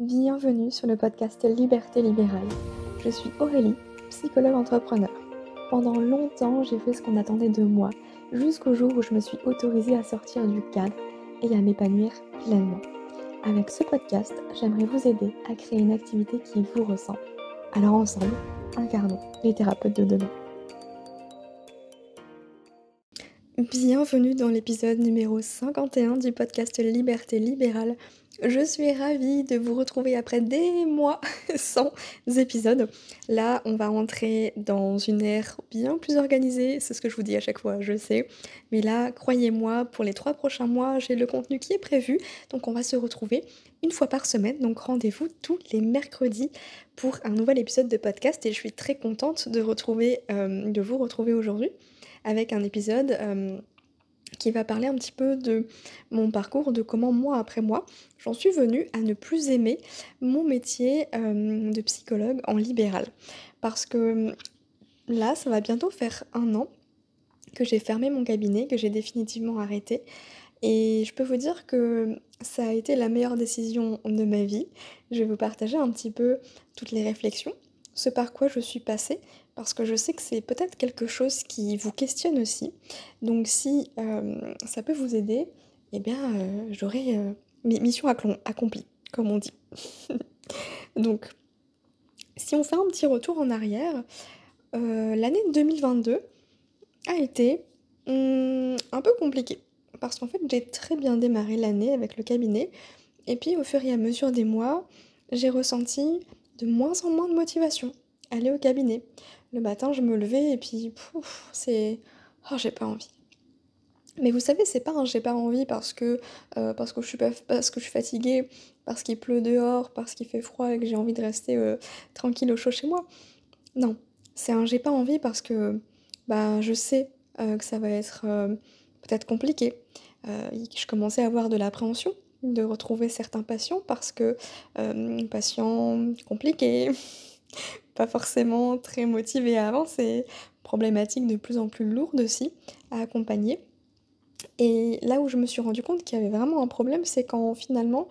Bienvenue sur le podcast Liberté libérale. Je suis Aurélie, psychologue entrepreneur. Pendant longtemps, j'ai fait ce qu'on attendait de moi, jusqu'au jour où je me suis autorisée à sortir du cadre et à m'épanouir pleinement. Avec ce podcast, j'aimerais vous aider à créer une activité qui vous ressemble. Alors ensemble, incarnons les thérapeutes de demain. Bienvenue dans l'épisode numéro 51 du podcast Liberté libérale. Je suis ravie de vous retrouver après des mois sans épisodes. Là, on va entrer dans une ère bien plus organisée, c'est ce que je vous dis à chaque fois, je sais. Mais là, croyez-moi, pour les trois prochains mois, j'ai le contenu qui est prévu. Donc on va se retrouver une fois par semaine. Donc rendez-vous tous les mercredis pour un nouvel épisode de podcast. Et je suis très contente de, retrouver, euh, de vous retrouver aujourd'hui avec un épisode euh, qui va parler un petit peu de mon parcours, de comment moi après moi, j'en suis venue à ne plus aimer mon métier euh, de psychologue en libéral. Parce que là, ça va bientôt faire un an que j'ai fermé mon cabinet, que j'ai définitivement arrêté. Et je peux vous dire que ça a été la meilleure décision de ma vie. Je vais vous partager un petit peu toutes les réflexions, ce par quoi je suis passée, parce que je sais que c'est peut-être quelque chose qui vous questionne aussi. Donc si euh, ça peut vous aider, eh bien euh, j'aurai euh, mission accomplie, comme on dit. Donc si on fait un petit retour en arrière, l'année 2022 a été hmm, un peu compliquée. Parce qu'en fait j'ai très bien démarré l'année avec le cabinet. Et puis au fur et à mesure des mois, j'ai ressenti de moins en moins de motivation aller au cabinet. Le matin, je me levais et puis, c'est. Oh, j'ai pas envie. Mais vous savez, c'est pas un j'ai pas envie parce que, euh, parce, que je suis parce que je suis fatiguée, parce qu'il pleut dehors, parce qu'il fait froid et que j'ai envie de rester euh, tranquille au chaud chez moi. Non, c'est un j'ai pas envie parce que bah, je sais euh, que ça va être peut-être compliqué. je commençais à avoir de l'appréhension de retrouver certains patients parce que patients compliqués, pas forcément très motivés à avancer, problématiques de plus en plus lourdes aussi à accompagner. Et là où je me suis rendu compte qu'il y avait vraiment un problème, c'est quand finalement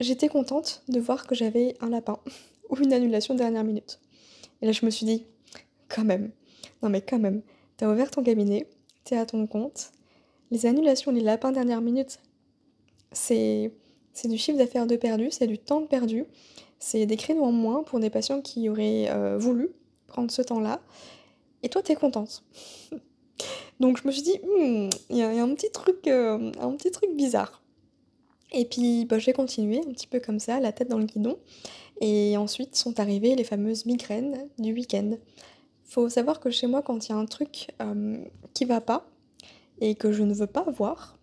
j'étais contente de voir que j'avais un lapin ou une annulation dernière minute. Et là je me suis dit, quand même, non mais quand même, t'as ouvert ton cabinet, t'es à ton compte, les annulations, les lapins dernière minute, c'est du chiffre d'affaires de perdu, c'est du temps perdu, c'est des créneaux en moins pour des patients qui auraient euh, voulu prendre ce temps-là. Et toi, t'es contente. Donc je me suis dit, hmm, il y, a un petit truc, euh, un petit truc bizarre. Et puis bah, j'ai continué un petit peu comme ça, la tête dans le guidon. Et ensuite sont arrivées les fameuses migraines du week-end. Faut savoir que chez moi, quand il y a un truc euh, qui va pas et que je ne veux pas voir,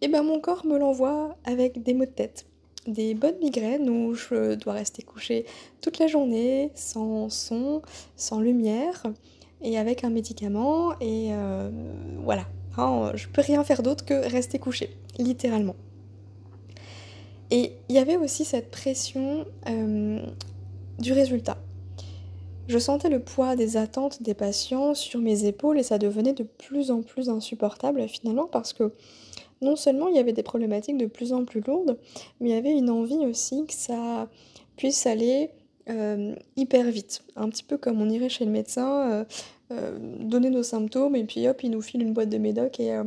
et eh ben mon corps me l'envoie avec des maux de tête des bonnes migraines où je dois rester couchée toute la journée, sans son, sans lumière, et avec un médicament, et euh, voilà. Hein, je peux rien faire d'autre que rester couchée, littéralement. Et il y avait aussi cette pression euh, du résultat. Je sentais le poids des attentes des patients sur mes épaules et ça devenait de plus en plus insupportable finalement parce que non seulement il y avait des problématiques de plus en plus lourdes, mais il y avait une envie aussi que ça puisse aller euh, hyper vite. Un petit peu comme on irait chez le médecin, euh, euh, donner nos symptômes et puis hop, il nous file une boîte de médoc et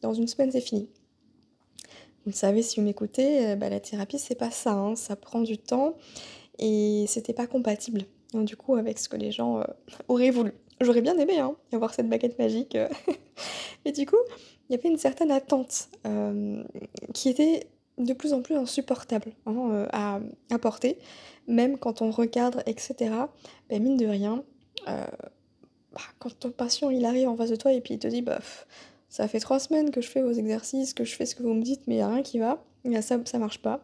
dans une semaine c'est fini. Vous savez, si vous m'écoutez, bah, la thérapie c'est pas ça, hein. ça prend du temps et c'était pas compatible hein, du coup avec ce que les gens auraient voulu. J'aurais bien aimé hein, avoir cette baguette magique. et du coup, il y avait une certaine attente euh, qui était de plus en plus insupportable hein, euh, à, porter, même quand on recadre, etc. Ben, mine de rien, euh, bah, quand ton patient il arrive en face de toi et puis il te dit bah, ça fait trois semaines que je fais vos exercices, que je fais ce que vous me dites, mais il n'y a rien qui va, ça, ça marche pas.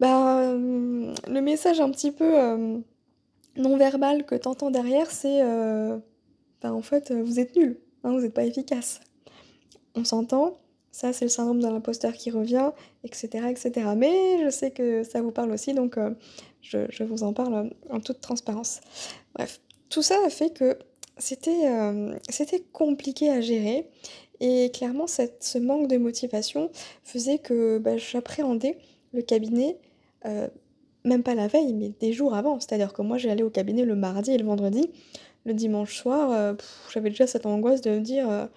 Bah, le message un petit peu non verbal que t'entends derrière, c'est bah, en fait, vous êtes nul, hein, vous n'êtes pas efficace on s'entend, ça c'est le syndrome de l'imposteur qui revient, etc., etc. Mais je sais que ça vous parle aussi, donc euh, je, vous en parle en toute transparence. Bref, tout ça a fait que c'était euh, compliqué à gérer, et clairement ce manque de motivation faisait que bah, j'appréhendais le cabinet même pas la veille, mais des jours avant. C'est-à-dire que moi, j'allais au cabinet le mardi et le vendredi. Le dimanche soir, heu, j'avais déjà cette angoisse de me dire, heu: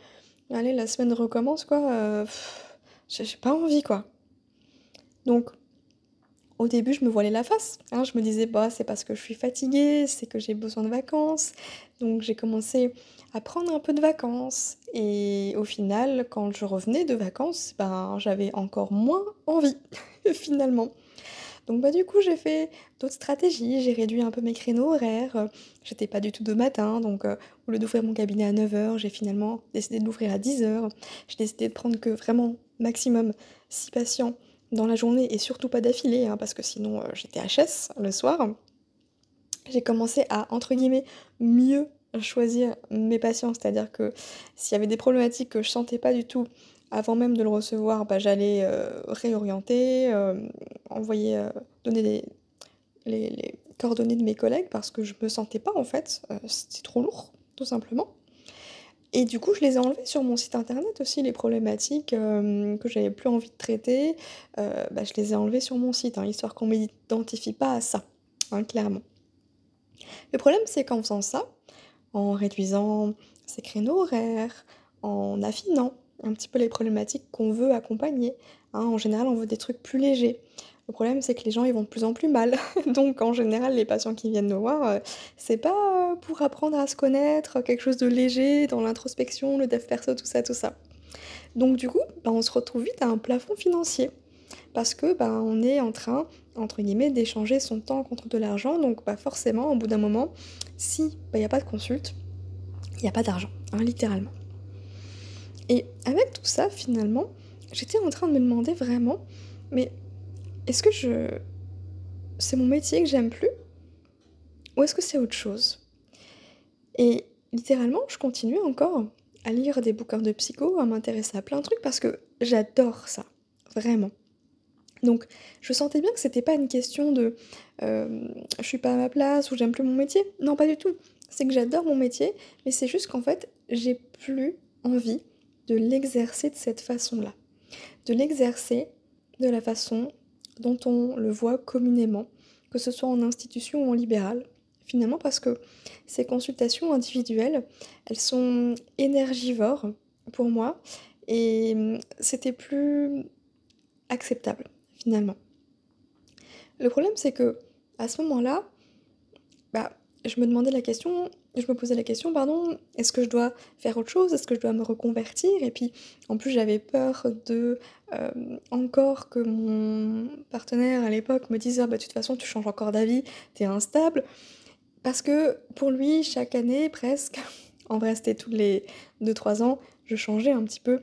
«Allez, la semaine recommence quoi, j'ai j'ai pas envie quoi». Donc au début, je me voilais la face, hein. Je me disais: «Bah, c'est parce que je suis fatiguée, c'est que j'ai besoin de vacances». Donc j'ai commencé à prendre un peu de vacances et au final, quand je revenais de vacances, ben, j'avais encore moins envie, finalement. Donc bah, du coup, j'ai fait d'autres stratégies, j'ai réduit un peu mes créneaux horaires, j'étais pas du tout de matin, donc heu, au lieu d'ouvrir mon cabinet à neuf heures, j'ai finalement décidé de l'ouvrir à dix heures. J'ai décidé de prendre que vraiment maximum 6 patients dans la journée et surtout pas d'affilée, hein, parce que sinon, heu, j'étais HS le soir. J'ai commencé à, entre guillemets, «mieux choisir mes patients», c'est-à-dire que s'il y avait des problématiques que je sentais pas du tout avant même de le recevoir, bah, j'allais, heu, réorienter, hem, envoyer, heu, donner les coordonnées de mes collègues parce que je me sentais pas en fait, c'était trop lourd, tout simplement et du coup, je les ai enlevés sur mon site internet aussi, les problématiques, que j'avais plus envie de traiter, bah, je les ai enlevées sur mon site, hein, histoire qu'on m'identifie pas à ça, hein, clairement. Le problème, c'est qu'en faisant ça, en réduisant ses créneaux horaires, en affinant un petit peu les problématiques qu'on veut accompagner, hein, en général, on veut des trucs plus légers. Le problème, c'est que les gens, ils vont de plus en plus mal. Donc en général, les patients qui viennent nous voir, heu, c'est pas, pour apprendre à se connaître, quelque chose de léger dans l'introspection, le dev perso, tout ça, tout ça. Donc du coup, bah, on se retrouve vite à un plafond financier parce que, bah, on est en train, entre guillemets, «d'échanger son temps contre de l'argent». Donc bah, forcément, au bout d'un moment, si, bah, il y a pas de consulte, il y a pas d'argent, hein, littéralement. Et avec tout ça, finalement, j'étais en train de me demander vraiment: «Mais est-ce que je c'est mon métier que j'aime plus ou est-ce que c'est autre chose?» et littéralement, je continuais encore à lire des bouquins de psycho, à m'intéresser à plein de trucs parce que j'adore ça, vraiment. Donc je sentais bien que c'était pas une question de, hem, je suis pas à ma place ou j'aime plus mon métier. Non, pas du tout. C'est que j'adore mon métier, mais c'est juste qu'en fait, j'ai plus envie de l'exercer de cette façon-là. De l'exercer de la façon dont on le voit communément, que ce soit en institution ou en libéral. Finalement parce que ces consultations individuelles, elles sont énergivores pour moi et c'était plus acceptable, finalement. Le problème, c'est que à ce moment-là, bah, je me demandais la question je me posais la question, pardon: «Est-ce que je dois faire autre chose? Est-ce que je dois me reconvertir?» et puis, en plus, j'avais peur de, hem, encore que mon partenaire à l'époque me dise: «Ah bah, de toute façon, tu changes encore d'avis, tu es instable». Parce que pour lui, chaque année presque, en vrai, c'était tous les deux trois ans, je changeais un petit peu,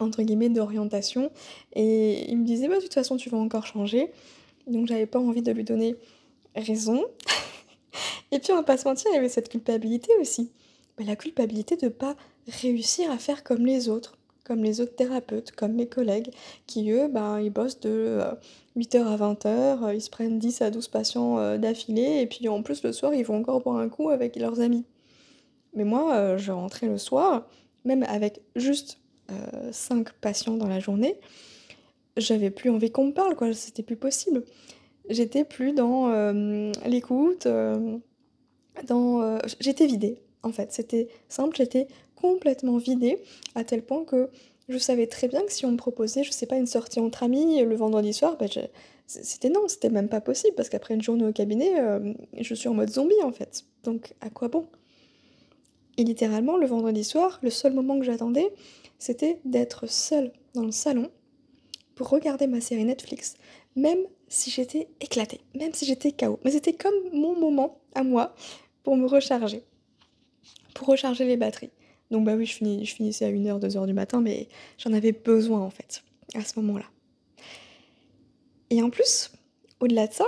entre guillemets, «d'orientation» et il me disait: «Bah, de toute façon, tu vas encore changer». Donc j'avais pas envie de lui donner raison. Et puis on va pas se mentir, il y avait cette culpabilité aussi. La culpabilité de pas réussir à faire comme les autres, comme les autres thérapeutes, comme mes collègues qui eux, ben, ils bossent de, heu, 8:00 à 20:00, heu, ils se prennent 10 à 12 patients, heu, d'affilée et puis en plus le soir, ils vont encore boire un coup avec leurs amis. Mais moi, je rentrais le soir, même avec juste, heu, 5 patients dans la journée, j'avais plus envie qu'on me parle quoi, c'était plus possible. J'étais plus dans, l'écoute, j j'étais vidée, en fait. C'était simple, j'étais complètement vidée à tel point que je savais très bien que si on me proposait, je sais pas, une sortie entre amis, le vendredi soir, bah, c'était non, c'était même pas possible parce qu'après une journée au cabinet, hem, je suis en mode zombie, en fait. Donc à quoi bon? Et littéralement, le vendredi soir, le seul moment que j'attendais, c'était d'être seule dans le salon pour regarder ma série Netflix, même si j'étais éclatée, même si j'étais KO. Mais c'était comme mon moment à moi pour me recharger, pour recharger les batteries. Donc bah oui, je je finissais à une heure, deux heures du matin, mais j'en avais besoin en fait, à ce moment-là. Et en plus, au-delà de ça,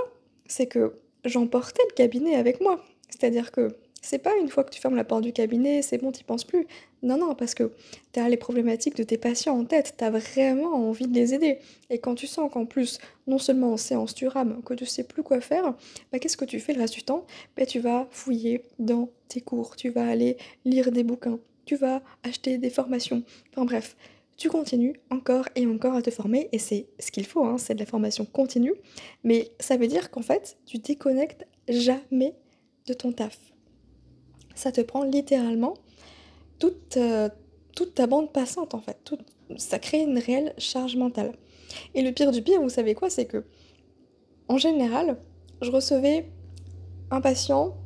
c'est que j'emportais le cabinet avec moi. C'est-à-dire que c'est pas une fois que tu fermes la porte du cabinet, c'est bon, tu y penses plus. Non, non, parce que tu as les problématiques de tes patients en tête, tu as vraiment envie de les aider. Et quand tu sens qu'en plus, non seulement en séance tu rames, que tu sais plus quoi faire, bah, qu'est-ce que tu fais le reste du temps? Bah, tu vas fouiller dans tes cours, tu vas aller lire des bouquins, tu vas acheter des formations. Enfin bref, tu continues encore et encore à te former et c'est ce qu'il faut, hein, c'est de la formation continue. Mais ça veut dire qu'en fait, tu déconnectes jamais de ton taf. Ça te prend littéralement toute, euh, toute ta bande passante en fait. ça crée une réelle charge mentale. Et le pire du pire, vous savez quoi, c'est que en général, je recevais un patient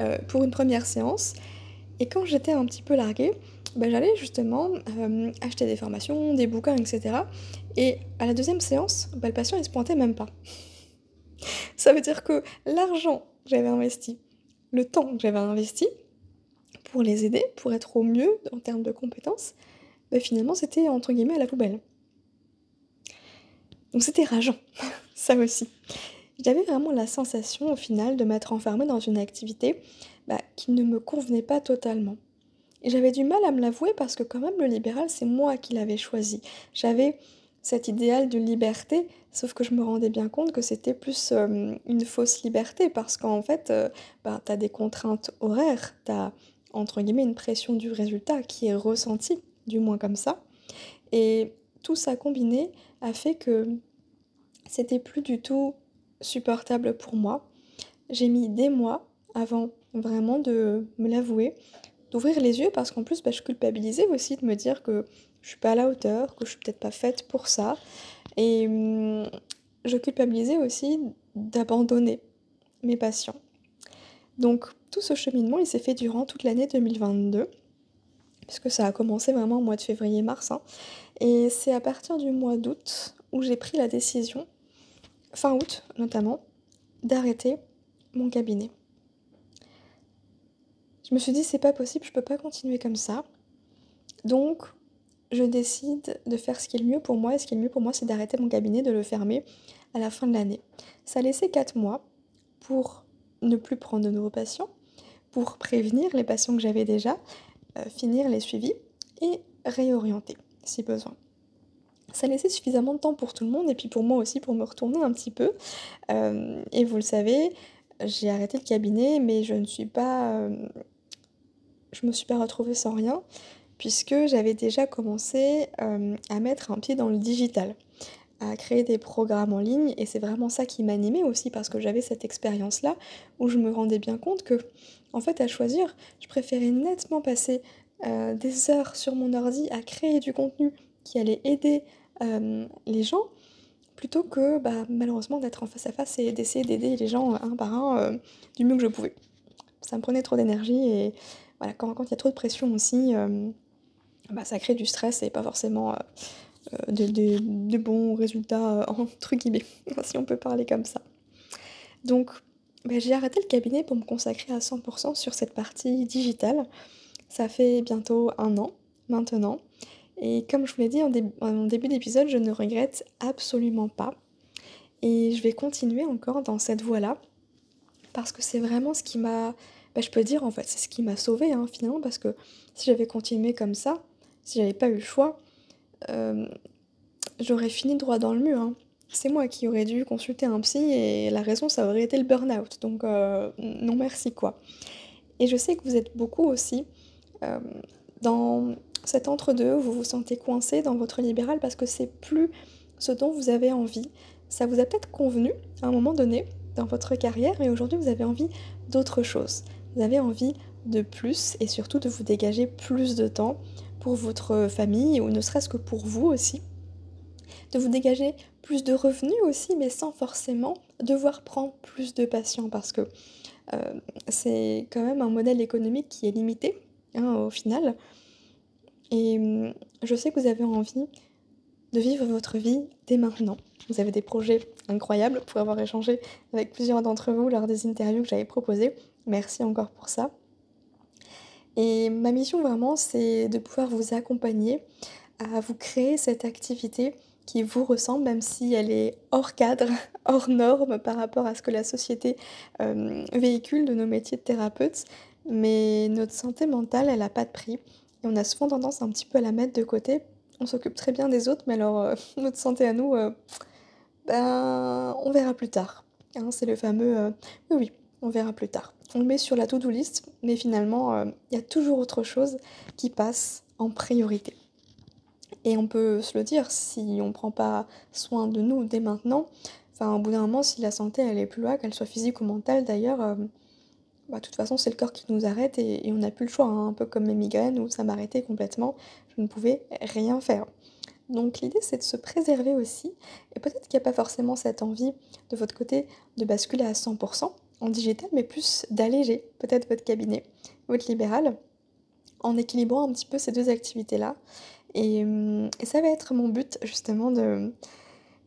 euh, pour une première séance et quand j'étais un petit peu larguée, bah, j'allais justement euh, acheter des formations, des bouquins, etc. Et à la deuxième séance, bah, le patient il se pointait même pas. Ça veut dire que l'argent que j'avais investi, le temps que j'avais investi pour les aider, pour être au mieux en termes de compétences, bah, finalement c'était entre guillemets à la poubelle. Donc c'était rageant, ça aussi. J'avais vraiment la sensation au final de m'être enfermée dans une activité qui ne me convenait pas totalement. Et j'avais du mal à me l'avouer parce que quand même le libéral, c'est moi qui l'avais choisi. J'avais cet idéal de liberté, sauf que je me rendais bien compte que c'était plus euh, une fausse liberté parce qu'en fait, euh, bah, tu as des contraintes horaires, tu as entre guillemets une pression du résultat qui est ressentie, du moins comme ça. Et tout ça combiné a fait que c'était plus du tout supportable pour moi. J'ai mis des mois avant vraiment de me l'avouer, d'ouvrir les yeux parce qu'en plus bah, je culpabilisais aussi de me dire que je suis pas à la hauteur, que je suis peut-être pas faite pour ça. Et hum, je culpabilisais aussi d'abandonner mes patients. Donc tout ce cheminement, il s'est fait durant toute l'année 2022, puisque ça a commencé vraiment au mois de février-mars. Hein. Et c'est à partir du mois d'août où j'ai pris la décision, fin août notamment, d'arrêter mon cabinet. Je me suis dit, c'est pas possible, je peux pas continuer comme ça. Donc, je décide de faire ce qui est le mieux pour moi. Et ce qui est le mieux pour moi, c'est d'arrêter mon cabinet, de le fermer à la fin de l'année. Ça a laissé 4 mois pour ne plus prendre de nouveaux patients, pour prévenir les patients que j'avais déjà, euh, finir les suivis et réorienter si besoin. Ça laissait suffisamment de temps pour tout le monde et puis pour moi aussi pour me retourner un petit peu. Euh, et vous le savez, j'ai arrêté le cabinet, mais je ne suis pas euh, je me suis pas retrouvée sans rien, puisque j'avais déjà commencé euh, à mettre un pied dans le digital, à créer des programmes en ligne, et c'est vraiment ça qui m'animait aussi, parce que j'avais cette expérience-là, où je me rendais bien compte que, en fait, à choisir, je préférais nettement passer euh, des heures sur mon ordi à créer du contenu qui allait aider euh, les gens, plutôt que bah, malheureusement d'être en face à face et d'essayer d'aider les gens un par un du mieux que je pouvais. Ça me prenait trop d'énergie et voilà, quand, il y a trop de pression aussi, bah, ça crée du stress et pas forcément euh, euh, de, bons résultats, entre guillemets, si on peut parler comme ça. Donc, bah, j'ai arrêté le cabinet pour me consacrer à 100% sur cette partie digitale. Ça fait bientôt un an maintenant. Et comme je vous l'ai dit en, en début d'épisode, je ne regrette absolument pas. Et je vais continuer encore dans cette voie-là. Parce que c'est vraiment ce qui m'a bah, je peux dire en fait, c'est ce qui m'a sauvée hein, finalement, parce que si j'avais continué comme ça, si j'avais pas eu le choix, euh, j'aurais fini droit dans le mur. Hein. C'est moi qui aurais dû consulter un psy et la raison, ça aurait été le burn-out. Donc, euh, non merci quoi. Et je sais que vous êtes beaucoup aussi euh, dans cet entre-deux, vous vous sentez coincé dans votre libéral parce que c'est plus ce dont vous avez envie. Ça vous a peut-être convenu à un moment donné dans votre carrière, mais aujourd'hui vous avez envie d'autre chose vous avez envie de plus et surtout de vous dégager plus de temps pour votre famille ou ne serait-ce que pour vous aussi. De vous dégager plus de revenus aussi, mais sans forcément devoir prendre plus de patients parce que euh, c'est quand même un modèle économique qui est limité hein, au final. Et hum, je sais que vous avez envie de vivre votre vie dès maintenant. Vous avez des projets incroyables pour avoir échangé avec plusieurs d'entre vous lors des interviews que j'avais proposées. Merci encore pour ça. Et ma mission vraiment, c'est de pouvoir vous accompagner à vous créer cette activité qui vous ressemble, même si elle est hors cadre, hors norme par rapport à ce que la société euh, véhicule de nos métiers de thérapeute. Mais notre santé mentale, elle n'a pas de prix. Et on a souvent tendance un petit peu à la mettre de côté. On s'occupe très bien des autres, mais alors euh, notre santé à nous, euh, ben, on verra plus tard. Hein, c'est le fameux oui, oui, on verra plus tard on le met sur la to-do list, mais finalement, euh, il y a toujours autre chose qui passe en priorité. Et on peut se le dire, si on prend pas soin de nous dès maintenant, enfin au bout d'un moment, si la santé elle est plus loin, qu'elle soit physique ou mentale d'ailleurs, euh, bah, de toute façon c'est le corps qui nous arrête et, et on n'a plus le choix, hein, un peu comme mes migraines où ça m'arrêtait complètement, je ne pouvais rien faire. Donc l'idée c'est de se préserver aussi, et peut-être qu'il n'y a pas forcément cette envie de votre côté de basculer à 100% en digital, mais plus d'alléger peut-être votre cabinet, votre libéral, en équilibrant un petit peu ces deux activités-là. Et, hum, et ça va être mon but justement de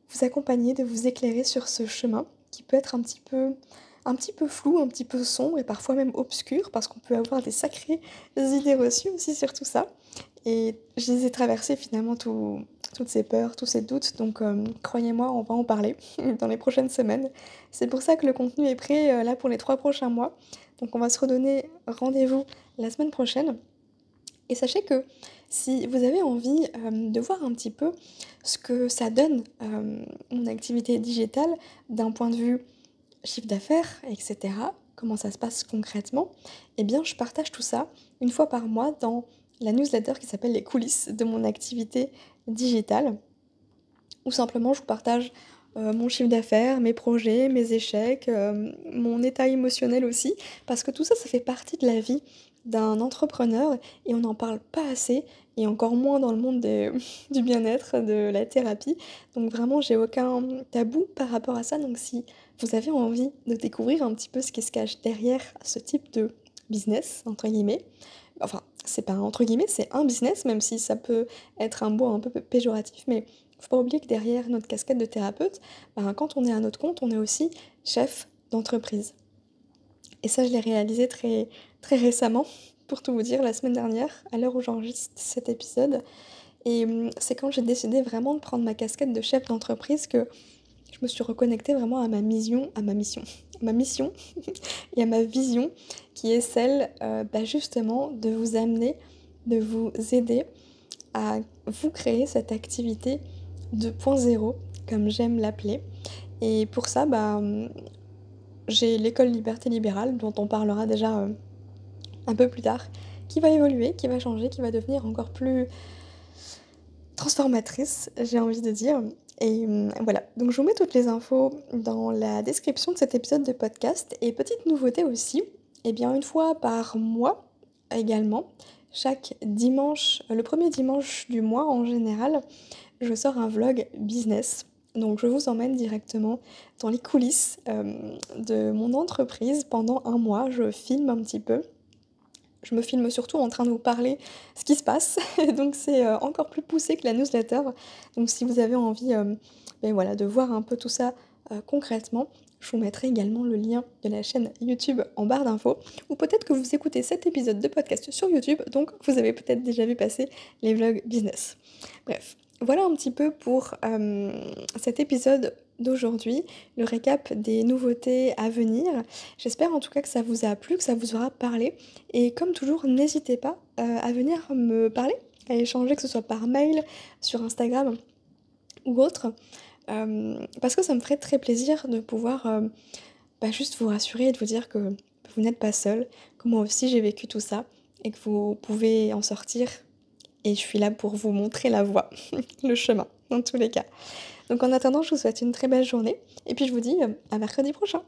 vous accompagner, de vous éclairer sur ce chemin qui peut être un petit peu un petit peu flou, un petit peu sombre et parfois même obscur parce qu'on peut avoir des sacrées idées reçues aussi sur tout ça. Et je les ai traversées finalement tout, toutes ces peurs, tous ces doutes. Donc euh, croyez-moi, on va en parler dans les prochaines semaines. C'est pour ça que le contenu est prêt euh, là pour les trois prochains mois. Donc on va se redonner rendez-vous la semaine prochaine. Et sachez que si vous avez envie euh, de voir un petit peu ce que ça donne mon activité digitale d'un point de vue chiffre d'affaires, etc., comment ça se passe concrètement, eh bien je partage tout ça une fois par mois dans la newsletter qui s'appelle les coulisses de mon activité digitale, ou simplement je vous partage euh, mon chiffre d'affaires, mes projets, mes échecs, euh, mon état émotionnel aussi, parce que tout ça, ça fait partie de la vie d'un entrepreneur et on n'en parle pas assez, et encore moins dans le monde du bien-être, de la thérapie. Donc vraiment, j'ai aucun tabou par rapport à ça. Donc si vous avez envie de découvrir un petit peu ce qui se cache derrière ce type de business, entre guillemets, enfin, c'est pas entre guillemets, c'est un business, même si ça peut être un mot un peu péjoratif, mais faut pas oublier que derrière notre casquette de thérapeute, ben, quand on est à notre compte, on est aussi chef d'entreprise. Et ça, je l'ai réalisé très, très récemment, pour tout vous dire, la semaine dernière, à l'heure où j'enregistre cet épisode. Et hum, c'est quand j'ai décidé vraiment de prendre ma casquette de chef d'entreprise que je me suis reconnectée vraiment à ma mission, à ma mission, ma mission et à ma vision qui est celle euh, bah, justement de vous amener, de vous aider à vous créer cette activité 2.0 comme j'aime l'appeler. Et pour ça, bah, j'ai l'école Liberté Libérale dont on parlera déjà euh, un peu plus tard, qui va évoluer, qui va changer, qui va devenir encore plus transformatrice, j'ai envie de dire. Et hum, voilà, donc je vous mets toutes les infos dans la description de cet épisode de podcast. Et petite nouveauté aussi, eh bien une fois par mois également, chaque dimanche, le premier dimanche du mois en général, je sors un vlog business. Donc je vous emmène directement dans les coulisses euh, de mon entreprise pendant un mois. Je filme un petit peu je me filme surtout en train de vous parler ce qui se passe. donc c'est euh, encore plus poussé que la newsletter. Donc si vous avez envie euh, ben voilà, de voir un peu tout ça euh, concrètement, je vous mettrai également le lien de la chaîne YouTube en barre d'infos. Ou peut-être que vous écoutez cet épisode de podcast sur YouTube, donc vous avez peut-être déjà vu passer les vlogs business. Bref, voilà un petit peu pour cet épisode d'aujourd'hui, le récap des nouveautés à venir. J'espère en tout cas que ça vous a plu, que ça vous aura parlé. Et comme toujours, n'hésitez pas euh, à venir me parler, à échanger, que ce soit par mail, sur Instagram ou autre. Euh, parce que ça me ferait très plaisir de pouvoir euh, bah, juste vous rassurer et de vous dire que vous n'êtes pas seul, que moi aussi j'ai vécu tout ça et que vous pouvez en sortir. Et je suis là pour vous montrer la voie, le chemin, dans tous les cas. Donc en attendant, je vous souhaite une très belle journée et puis je vous dis euh, à mercredi prochain.